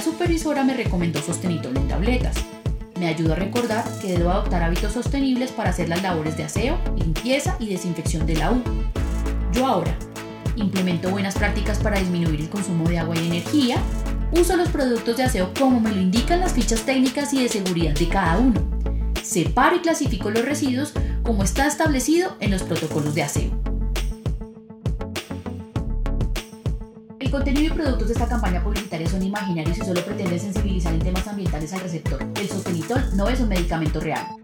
supervisora me recomendó Sostenitol en tabletas. Me ayudó a recordar que debo adoptar hábitos sostenibles para hacer las labores de aseo, limpieza y desinfección de la U. Yo ahora implemento buenas prácticas para disminuir el consumo de agua y energía, uso los productos de aseo como me lo indican las fichas técnicas y de seguridad de cada uno, separo y clasifico los residuos como está establecido en los protocolos de aseo. Contenido y productos de esta campaña publicitaria son imaginarios y solo pretenden sensibilizar en temas ambientales al receptor. El sostenitol no es un medicamento real.